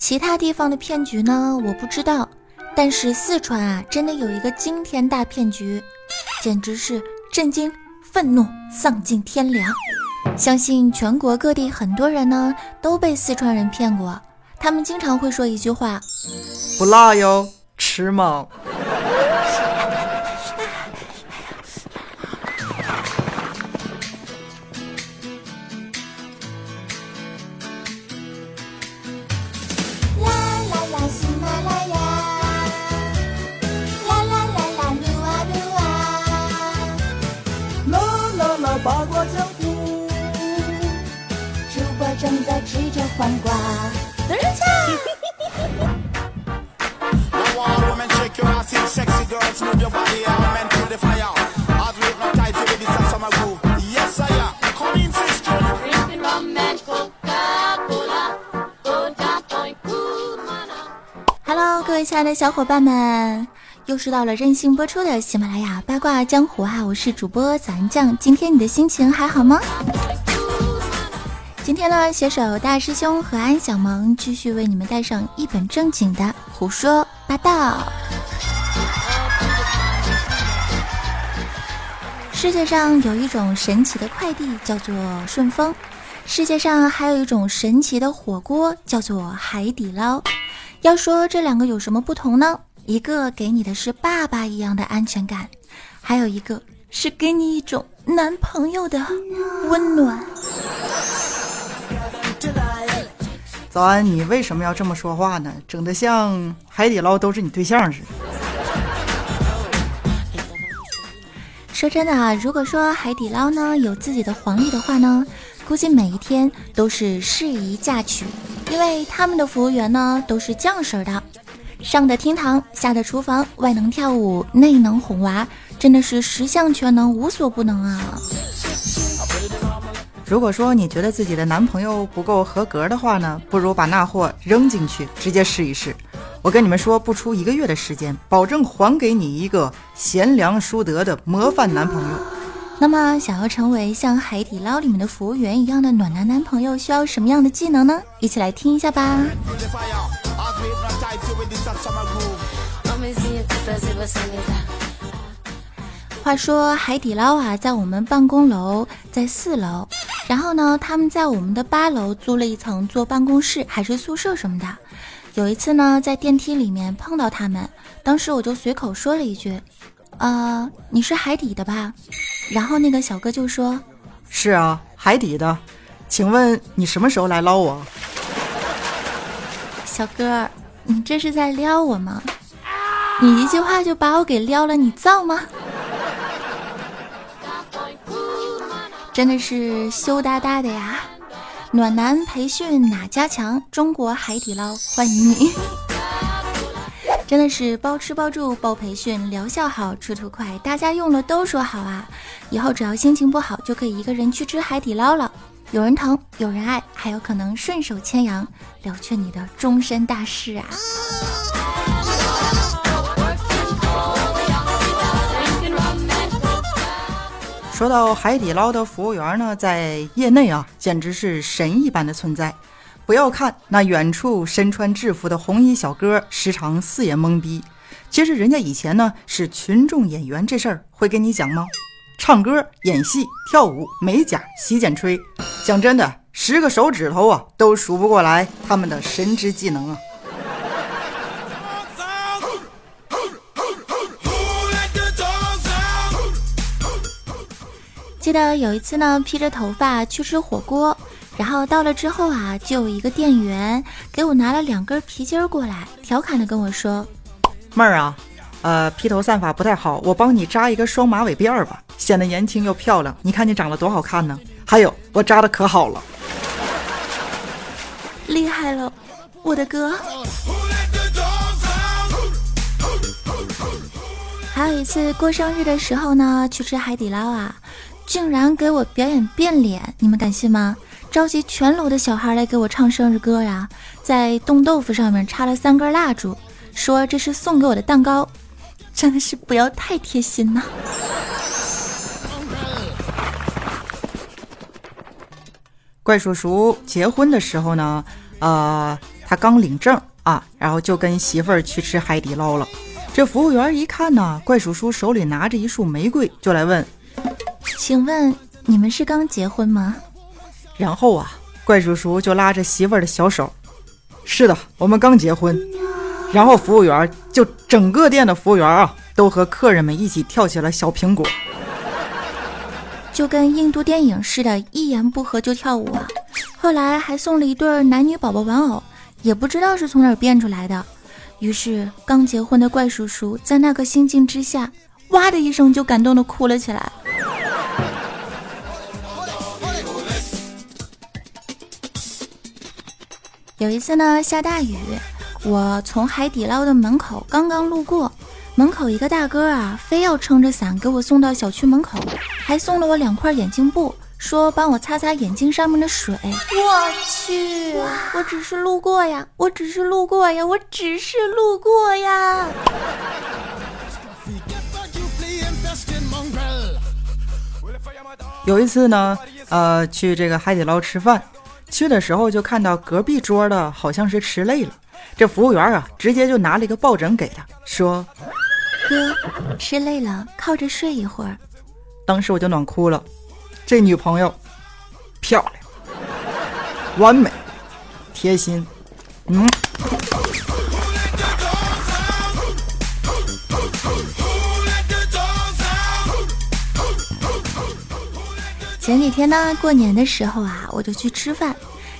其他地方的骗局呢，我不知道。但是四川啊，真的有一个惊天大骗局，简直是震惊、愤怒、丧尽天良。相信全国各地很多人呢都被四川人骗过，他们经常会说一句话：“不辣哟，吃嘛？”Hello，各位亲爱的小伙伴们，又是到了任性播出的喜马拉雅八卦江湖啊！我是主播咱酱，今天你的心情还好吗？今天呢，携手大师兄和安小萌，继续为你们带上一本正经的胡说八道。世界上有一种神奇的快递，叫做顺丰；世界上还有一种神奇的火锅，叫做海底捞。要说这两个有什么不同呢？一个给你的是爸爸一样的安全感，还有一个是给你一种男朋友的温暖。早安，你为什么要这么说话呢？整得像海底捞都是你对象似的。说真的啊，如果说海底捞呢有自己的皇帝的话呢，估计每一天都是适宜嫁娶。因为他们的服务员呢都是将士的，上的厅堂，下的厨房，外能跳舞，内能哄娃，真的是十项全能，无所不能啊！如果说你觉得自己的男朋友不够合格的话呢，不如把那货扔进去，直接试一试。我跟你们说，不出一个月的时间，保证还给你一个贤良淑德的模范男朋友。那么，想要成为像海底捞里面的服务员一样的暖男男朋友，需要什么样的技能呢？一起来听一下吧。话说海底捞啊，在我们办公楼在四楼，然后呢，他们在我们的八楼租了一层做办公室，还是宿舍什么的。有一次呢，在电梯里面碰到他们，当时我就随口说了一句：“呃，你是海底的吧？”然后那个小哥就说：“是啊，海底的，请问你什么时候来捞我？”小哥，你这是在撩我吗？你一句话就把我给撩了，你造吗？真的是羞答答的呀！暖男培训哪家强？中国海底捞欢迎你。真的是包吃包住包培训，疗效好，出图快，大家用了都说好啊！以后只要心情不好，就可以一个人去吃海底捞了。有人疼，有人爱，还有可能顺手牵羊，了却你的终身大事啊！说到海底捞的服务员呢，在业内啊，简直是神一般的存在。不要看那远处身穿制服的红衣小哥，时常四眼懵逼。其实人家以前呢是群众演员，这事儿会跟你讲吗？唱歌、演戏、跳舞、美甲、洗剪吹，讲真的，十个手指头啊都数不过来他们的神之技能啊！记得有一次呢，披着头发去吃火锅。然后到了之后啊，就有一个店员给我拿了两根皮筋儿过来，调侃的跟我说：“妹儿啊，呃，披头散发不太好，我帮你扎一个双马尾辫儿吧，显得年轻又漂亮。你看你长得多好看呢！还有，我扎的可好了，厉害了，我的哥！还有一次过生日的时候呢，去吃海底捞啊，竟然给我表演变脸，你们敢信吗？”召集全楼的小孩来给我唱生日歌呀，在冻豆腐上面插了三根蜡烛，说这是送给我的蛋糕，真的是不要太贴心呐。怪叔叔结婚的时候呢，呃，他刚领证啊，然后就跟媳妇儿去吃海底捞了。这服务员一看呢，怪叔叔手里拿着一束玫瑰，就来问：“请问你们是刚结婚吗？”然后啊，怪叔叔就拉着媳妇儿的小手：“是的，我们刚结婚。”然后服务员就整个店的服务员啊，都和客人们一起跳起了小苹果，就跟印度电影似的，一言不合就跳舞啊。后来还送了一对男女宝宝玩偶，也不知道是从哪儿变出来的。于是刚结婚的怪叔叔在那个心境之下，哇的一声就感动的哭了起来。有一次呢，下大雨。我从海底捞的门口刚刚路过，门口一个大哥啊，非要撑着伞给我送到小区门口，还送了我两块眼镜布，说帮我擦擦眼睛上面的水。我去，我只是路过呀，我只是路过呀，我只是路过呀。有一次呢，呃，去这个海底捞吃饭，去的时候就看到隔壁桌的好像是吃累了。这服务员啊，直接就拿了一个抱枕给他，说：“哥，吃累了，靠着睡一会儿。”当时我就暖哭了。这女朋友漂亮、完美、贴心，嗯。前几天呢，过年的时候啊，我就去吃饭，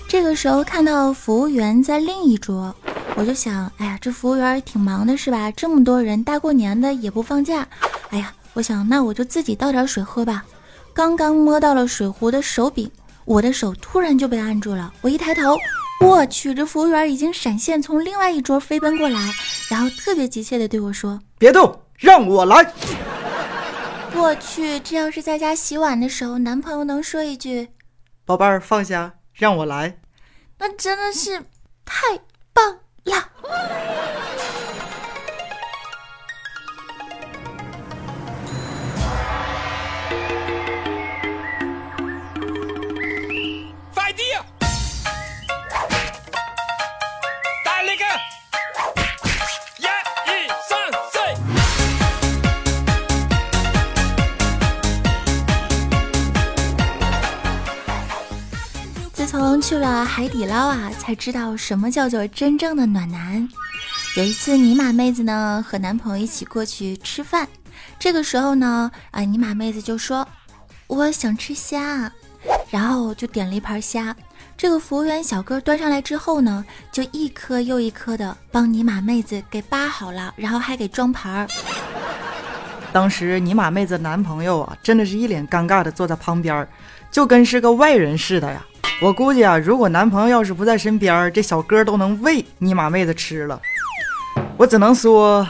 这个时候看到服务员在另一桌。我就想，哎呀，这服务员挺忙的，是吧？这么多人，大过年的也不放假。哎呀，我想，那我就自己倒点水喝吧。刚刚摸到了水壶的手柄，我的手突然就被按住了。我一抬头，我去，这服务员已经闪现从另外一桌飞奔过来，然后特别急切地对我说：“别动，让我来。”我去，这要是在家洗碗的时候，男朋友能说一句：“宝贝儿，放下，让我来。”那真的是太棒。呀！去了海底捞啊，才知道什么叫做真正的暖男。有一次，尼玛妹子呢和男朋友一起过去吃饭，这个时候呢，啊，尼玛妹子就说：“我想吃虾。”然后就点了一盘虾。这个服务员小哥端上来之后呢，就一颗又一颗的帮尼玛妹子给扒好了，然后还给装盘儿。当时尼玛妹子男朋友啊，真的是一脸尴尬的坐在旁边，就跟是个外人似的呀。我估计啊，如果男朋友要是不在身边，这小哥都能喂尼玛妹子吃了。我只能说，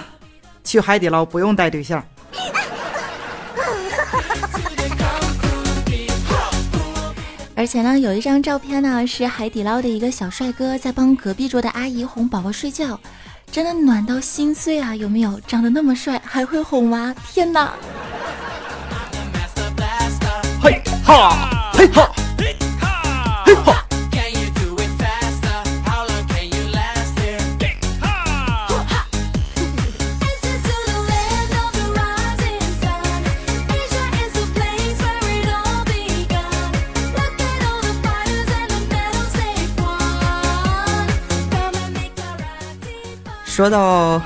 去海底捞不用带对象。而且呢，有一张照片呢，是海底捞的一个小帅哥在帮隔壁桌的阿姨哄宝宝睡觉，真的暖到心碎啊！有没有？长得那么帅，还会哄娃，天哪！嘿哈，嘿哈。说到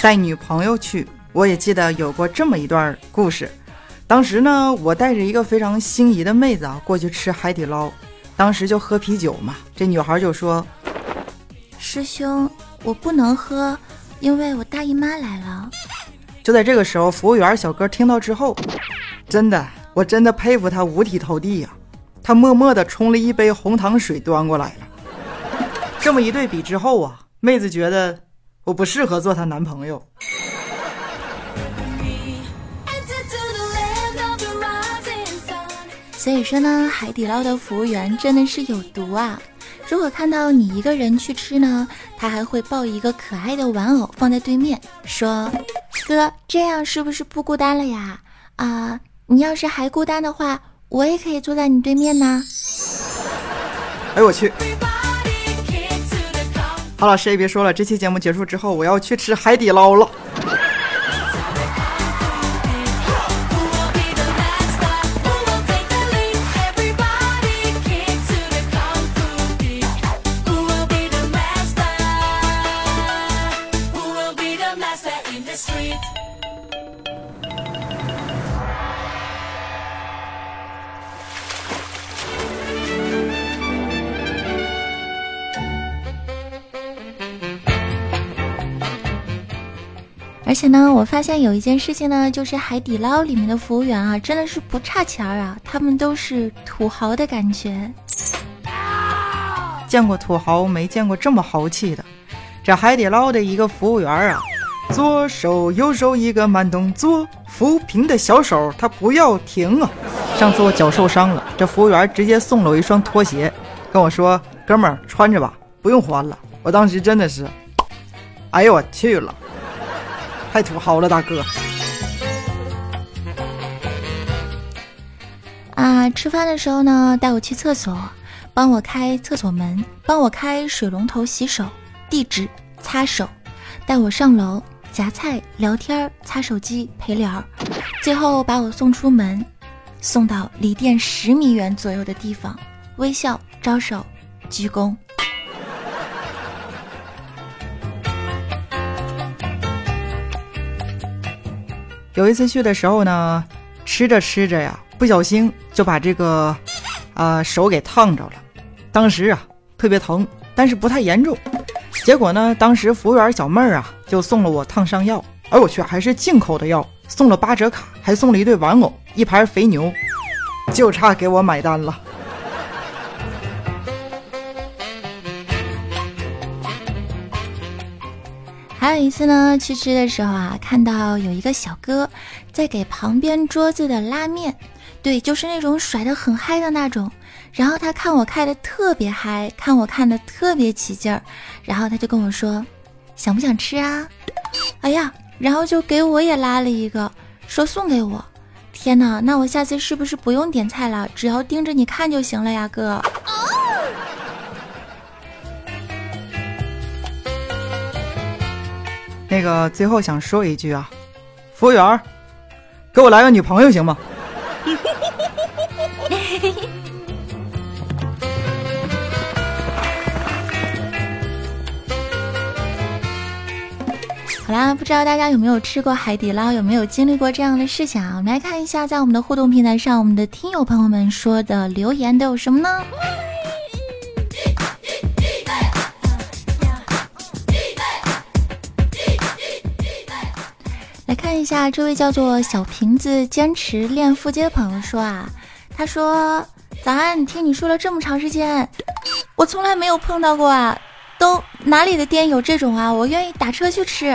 带女朋友去，我也记得有过这么一段故事。当时呢，我带着一个非常心仪的妹子啊过去吃海底捞，当时就喝啤酒嘛。这女孩就说：“师兄，我不能喝，因为我大姨妈来了。”就在这个时候，服务员小哥听到之后，真的，我真的佩服他五体投地呀。他默默地冲了一杯红糖水端过来了。这么一对比之后啊，妹子觉得。我不适合做她男朋友。所以说呢，海底捞的服务员真的是有毒啊！如果看到你一个人去吃呢，他还会抱一个可爱的玩偶放在对面，说：“哥，这样是不是不孤单了呀？啊，你要是还孤单的话，我也可以坐在你对面呢。”哎，我去！好了，谁也别说了，这期节目结束之后，我要去吃海底捞了。而且呢，我发现有一件事情呢，就是海底捞里面的服务员啊，真的是不差钱儿啊，他们都是土豪的感觉。见过土豪，没见过这么豪气的。这海底捞的一个服务员啊，左手右手一个慢动作，扶贫的小手他不要停啊。上次我脚受伤了，这服务员直接送了我一双拖鞋，跟我说：“哥们儿穿着吧，不用还了。”我当时真的是，哎呦我去了。太土豪了，大哥！啊，吃饭的时候呢，带我去厕所，帮我开厕所门，帮我开水龙头洗手，递纸擦手，带我上楼夹菜聊天擦手机陪聊，最后把我送出门，送到离店十米远左右的地方，微笑招手鞠躬。有一次去的时候呢，吃着吃着呀，不小心就把这个，啊手给烫着了。当时啊特别疼，但是不太严重。结果呢，当时服务员小妹儿啊就送了我烫伤药。哎我去，还是进口的药，送了八折卡，还送了一对玩偶，一盘肥牛，就差给我买单了。还有一次呢，去吃的时候啊，看到有一个小哥在给旁边桌子的拉面，对，就是那种甩的很嗨的那种。然后他看我开的特别嗨，看我看的特别起劲儿，然后他就跟我说：“想不想吃啊？”哎呀，然后就给我也拉了一个，说送给我。天哪，那我下次是不是不用点菜了，只要盯着你看就行了呀，哥？那个最后想说一句啊，服务员，给我来个女朋友行吗？好啦，不知道大家有没有吃过海底捞，有没有经历过这样的事情啊？我们来看一下，在我们的互动平台上，我们的听友朋友们说的留言都有什么呢？看一下，这位叫做小瓶子坚持练腹肌的朋友说啊，他说：“早安，听你说了这么长时间，我从来没有碰到过啊，都哪里的店有这种啊？我愿意打车去吃。”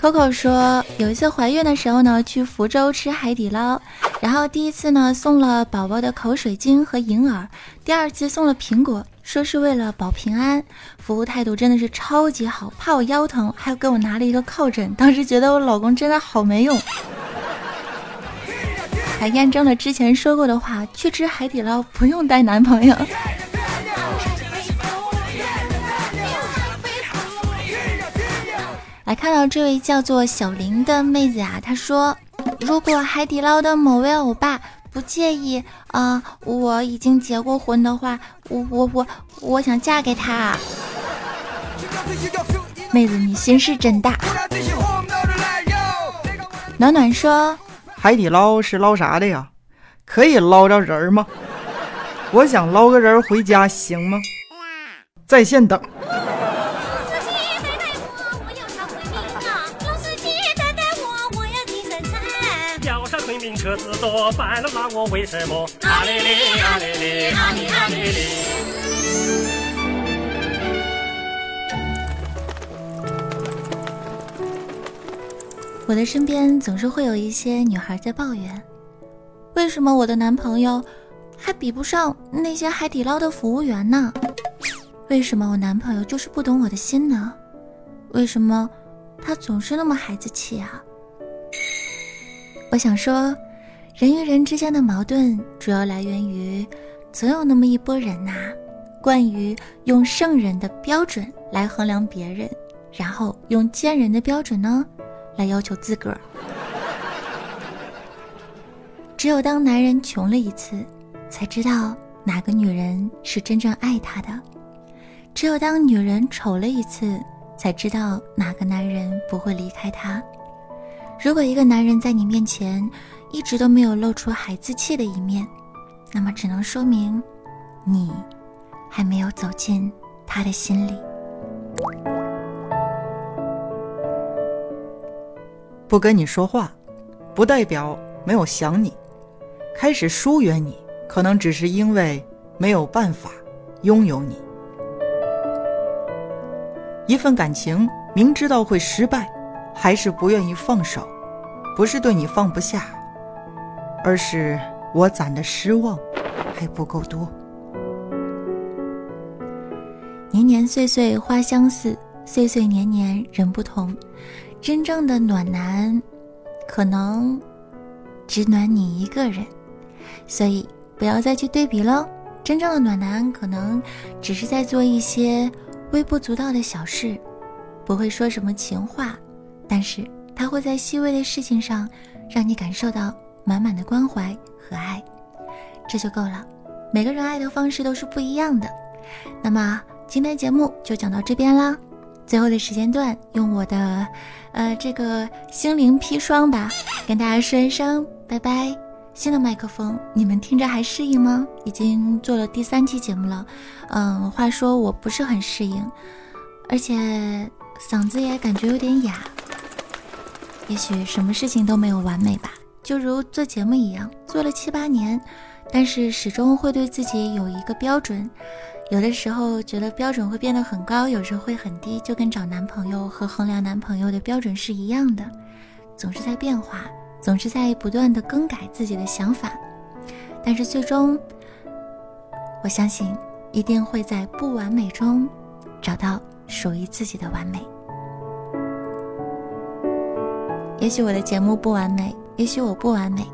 Coco 说，有一次怀孕的时候呢，去福州吃海底捞。然后第一次呢送了宝宝的口水巾和银耳，第二次送了苹果，说是为了保平安。服务态度真的是超级好，怕我腰疼，还给我拿了一个靠枕。当时觉得我老公真的好没用，还验证了之前说过的话：去吃海底捞不用带男朋友。来看到这位叫做小林的妹子啊，她说。如果海底捞的某位欧巴不介意啊，我已经结过婚的话，我我我我想嫁给他。妹子，你心是真大。暖暖说，海底捞是捞啥的呀？可以捞着人吗？我想捞个人回家，行吗？在线等。车子多，烦了那我为什么？我的身边总是会有一些女孩在抱怨，为什么我的男朋友还比不上那些海底捞的服务员呢？为什么我男朋友就是不懂我的心呢？为什么他总是那么孩子气啊？我想说。人与人之间的矛盾主要来源于总有那么一波人呐，惯于用圣人的标准来衡量别人，然后用贱人的标准呢来要求自个儿。只有当男人穷了一次，才知道哪个女人是真正爱他的；只有当女人丑了一次，才知道哪个男人不会离开她。如果一个男人在你面前一直都没有露出孩子气的一面，那么只能说明你还没有走进他的心里。不跟你说话，不代表没有想你。开始疏远你，可能只是因为没有办法拥有你。一份感情明知道会失败，还是不愿意放手，不是对你放不下，而是我攒的失望还不够多。年年岁岁花相似，岁岁年年人不同。真正的暖男，可能只暖你一个人。所以不要再去对比了。真正的暖男可能只是在做一些微不足道的小事，不会说什么情话，但是他会在细微的事情上让你感受到满满的关怀和爱，这就够了。每个人爱的方式都是不一样的。那么今天节目就讲到这边啦。最后的时间段，用我的呃这个心灵砒霜吧，跟大家说一声拜拜。新的麦克风，你们听着还适应吗？已经做了第三期节目了，嗯，话说我不是很适应，而且嗓子也感觉有点哑。也许什么事情都没有完美吧，就如做节目一样，做了七八年，但是始终会对自己有一个标准，有的时候觉得标准会变得很高，有时候会很低，就跟找男朋友和衡量男朋友的标准是一样的，总是在变化。总是在不断的更改自己的想法，但是最终，我相信一定会在不完美中找到属于自己的完美。也许我的节目不完美，也许我不完美，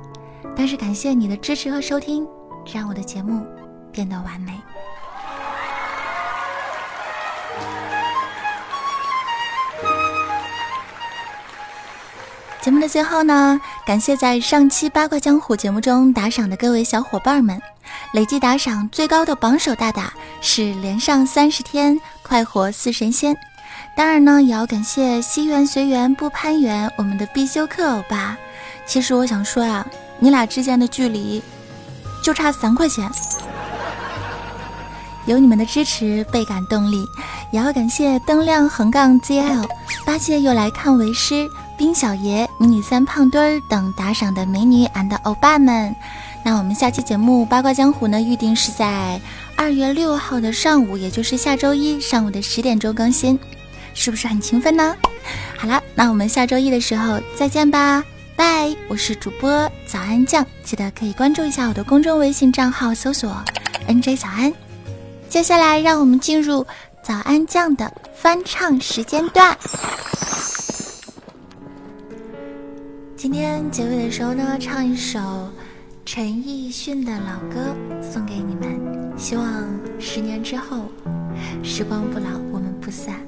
但是感谢你的支持和收听，让我的节目变得完美。节目的最后呢，感谢在上期八卦江湖节目中打赏的各位小伙伴们，累计打赏最高的榜首大大是连上三十天快活四神仙。当然呢，也要感谢惜缘随缘不攀缘我们的必修课欧巴。其实我想说呀，你俩之间的距离就差三块钱。有你们的支持倍感动力，也要感谢灯亮横杠 ZL 八戒又来看为师。冰小爷、迷你三胖墩儿等打赏的美女俺的欧巴们，那我们下期节目《八卦江湖》呢，预定是在二月六号的上午，也就是下周一上午的十点钟更新，是不是很勤奋呢？好了，那我们下周一的时候再见吧，拜！我是主播早安酱，记得可以关注一下我的公众微信账号，搜索 NJ 早安。接下来让我们进入早安酱的翻唱时间段。今天结尾的时候呢，唱一首陈奕迅的老歌送给你们，希望十年之后，时光不老，我们不散。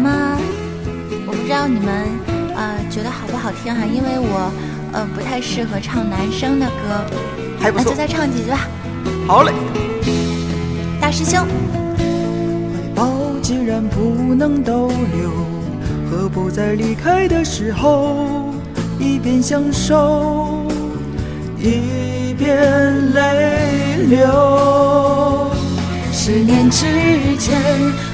吗？我不知道你们呃觉得好不好听哈，因为我呃不太适合唱男生的歌，还不错那就。再唱几句吧。好嘞。大师兄，怀抱既然不能逗留，何不在离开的时候，一边享受，一边泪流。十年之前，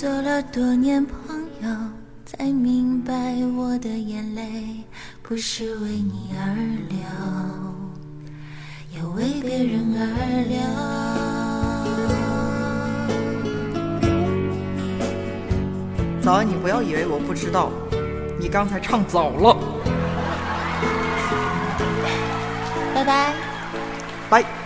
做了多年朋友，才明白我的眼泪不是为你而流，也为别人而流。早安，你不要以为我不知道，你刚才唱早了。拜拜。拜。